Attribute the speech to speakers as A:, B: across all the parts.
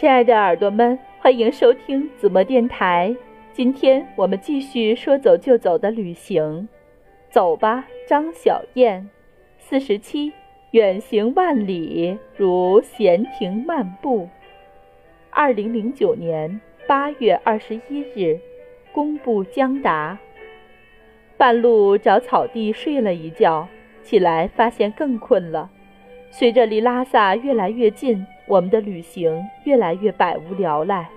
A: 亲爱的耳朵们，欢迎收听子墨电台。今天我们继续说走就走的旅行，走吧，张小燕。四十七，远行万里如闲庭漫步。二零零九年八月二十一日，公布江达。半路找草地睡了一觉，起来发现更困了。随着离拉萨越来越近，我们的旅行越来越百无聊赖。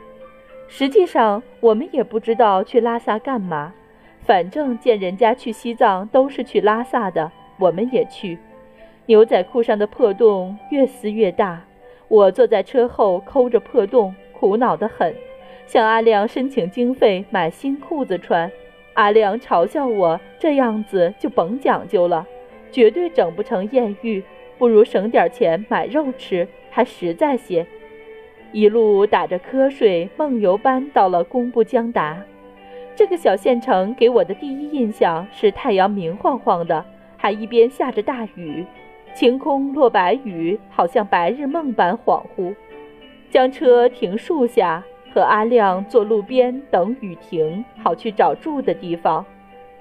A: 实际上，我们也不知道去拉萨干嘛，反正见人家去西藏都是去拉萨的，我们也去。牛仔裤上的破洞越撕越大，我坐在车后抠着破洞，苦恼得很，向阿亮申请经费买新裤子穿。阿亮嘲笑我这样子就甭讲究了，绝对整不成艳遇，不如省点钱买肉吃，还实在些。一路打着瞌睡，梦游般到了工布江达。这个小县城给我的第一印象是太阳明晃晃的，还一边下着大雨，晴空落白雨，好像白日梦般恍惚。将车停树下，和阿亮坐路边等雨停，好去找住的地方。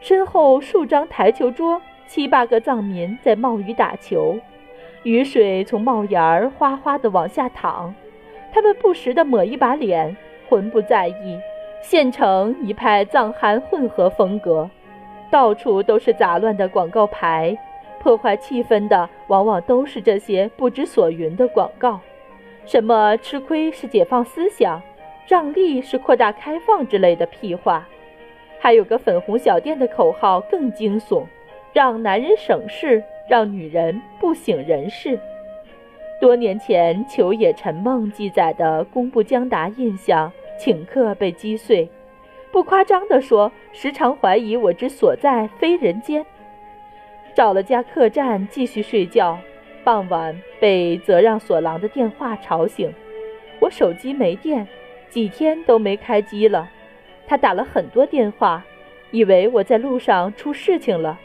A: 身后数张台球桌，七八个藏民在冒雨打球，雨水从帽檐儿哗哗地往下淌。他们不时地抹一把脸，浑不在意。县城一派藏汉混合风格，到处都是杂乱的广告牌，破坏气氛的往往都是这些不知所云的广告，什么吃亏是解放思想，让利是扩大开放之类的屁话。还有个粉红小店的口号更惊悚：让男人省事，让女人不省人事。多年前，秋野陈梦记载的工部江达印象，顷刻被击碎。不夸张地说，时常怀疑我之所在非人间。找了家客栈继续睡觉。傍晚被泽让索郎的电话吵醒，我手机没电，几天都没开机了。他打了很多电话，以为我在路上出事情了。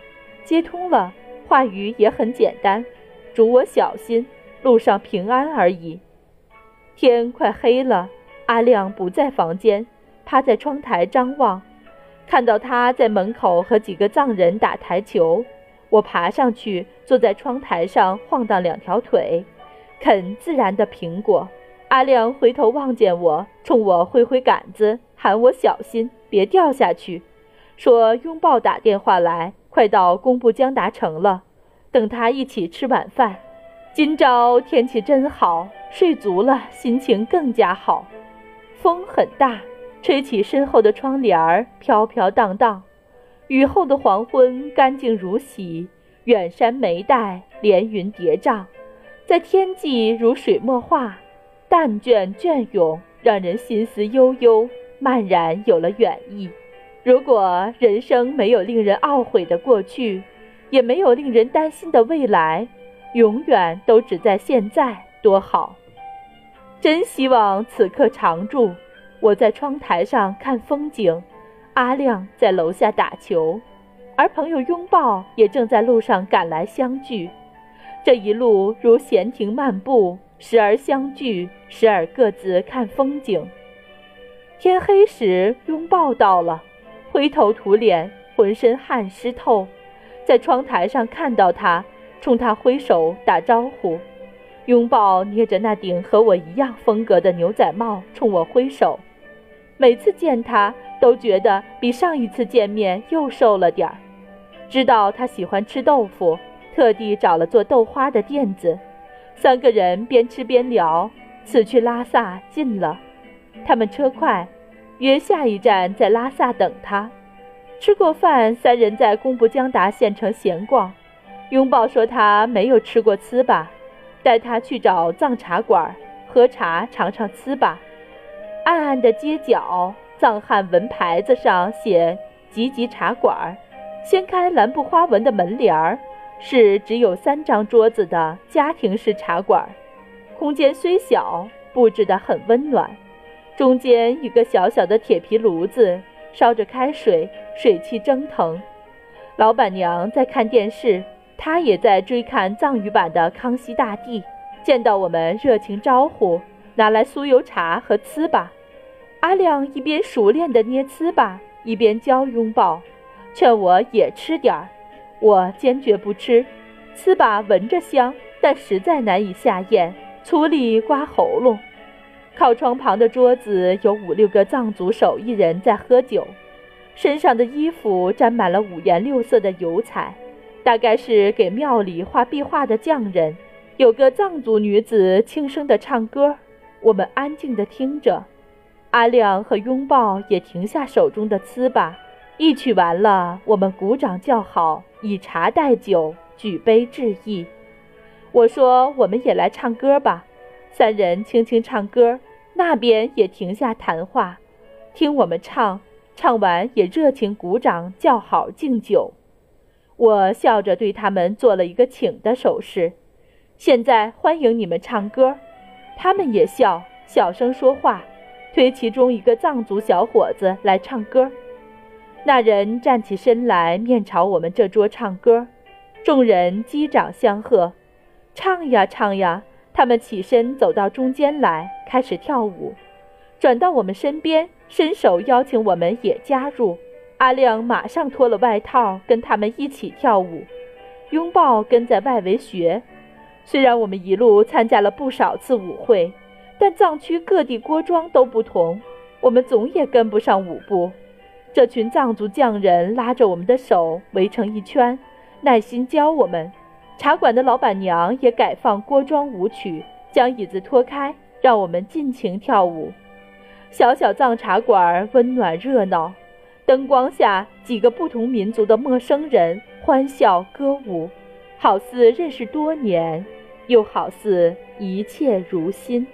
A: 接通了，话语也很简单，嘱我小心。路上平安而已。天快黑了，阿亮不在房间，趴在窗台张望，看到他在门口和几个藏人打台球。我爬上去，坐在窗台上晃荡两条腿，啃自然的苹果。阿亮回头望见我，冲我挥挥杆子，喊我小心，别掉下去。说拥抱打电话来，快到工部江达城了，等他一起吃晚饭。今朝天气真好，睡足了，心情更加好。风很大，吹起身后的窗帘儿，飘飘荡荡。雨后的黄昏，干净如洗。远山眉黛，连云叠嶂，在天际如水墨画，淡卷隽永，让人心思悠悠，漫然有了远意。如果人生没有令人懊悔的过去，也没有令人担心的未来。永远都只在现在，多好！真希望此刻常驻。我在窗台上看风景，阿亮在楼下打球，而朋友拥抱也正在路上赶来相聚。这一路如闲庭漫步，时而相聚，时而各自看风景。天黑时，拥抱到了，灰头土脸，浑身汗湿透，在窗台上看到他。冲他挥手打招呼，拥抱捏着那顶和我一样风格的牛仔帽，冲我挥手。每次见他，都觉得比上一次见面又瘦了点儿。知道他喜欢吃豆腐，特地找了做豆花的店子。三个人边吃边聊。此去拉萨近了，他们车快，约下一站在拉萨等他。吃过饭，三人在工布江达县城闲逛。拥抱说他没有吃过糍粑，带他去找藏茶馆喝茶尝尝糍粑。暗暗的街角，藏汉文牌子上写“吉吉茶馆”。掀开蓝布花纹的门帘儿，是只有三张桌子的家庭式茶馆。空间虽小，布置得很温暖。中间一个小小的铁皮炉子，烧着开水，水汽蒸腾。老板娘在看电视。她也在追看藏语版的《康熙大帝》，见到我们热情招呼，拿来酥油茶和糍粑。阿亮一边熟练地捏糍粑，一边教拥抱，劝我也吃点儿。我坚决不吃，糍粑闻着香，但实在难以下咽，粗粒刮喉咙。靠窗旁的桌子有五六个藏族手艺人在喝酒，身上的衣服沾满了五颜六色的油彩，大概是给庙里画壁画的匠人。有个藏族女子轻声地唱歌，我们安静地听着。阿亮和拥抱也停下手中的糍粑，一曲完了，我们鼓掌叫好，以茶代酒，举杯致意。我说：“我们也来唱歌吧。”三人轻轻唱歌。那边也停下谈话，听我们唱，唱完也热情鼓掌叫好敬酒。我笑着对他们做了一个请的手势。现在欢迎你们唱歌，他们也笑，小声说话，推其中一个藏族小伙子来唱歌。那人站起身来，面朝我们这桌唱歌，众人击掌相贺，唱呀唱呀。他们起身走到中间来，开始跳舞，转到我们身边，伸手邀请我们也加入。阿亮马上脱了外套，跟他们一起跳舞，拥抱跟在外围学。虽然我们一路参加了不少次舞会，但藏区各地锅庄都不同，我们总也跟不上舞步。这群藏族匠人拉着我们的手围成一圈，耐心教我们。茶馆的老板娘也改放锅庄舞曲，将椅子拖开，让我们尽情跳舞。小小藏茶馆温暖热闹，灯光下几个不同民族的陌生人欢笑歌舞，好似认识多年，又好似一切如新。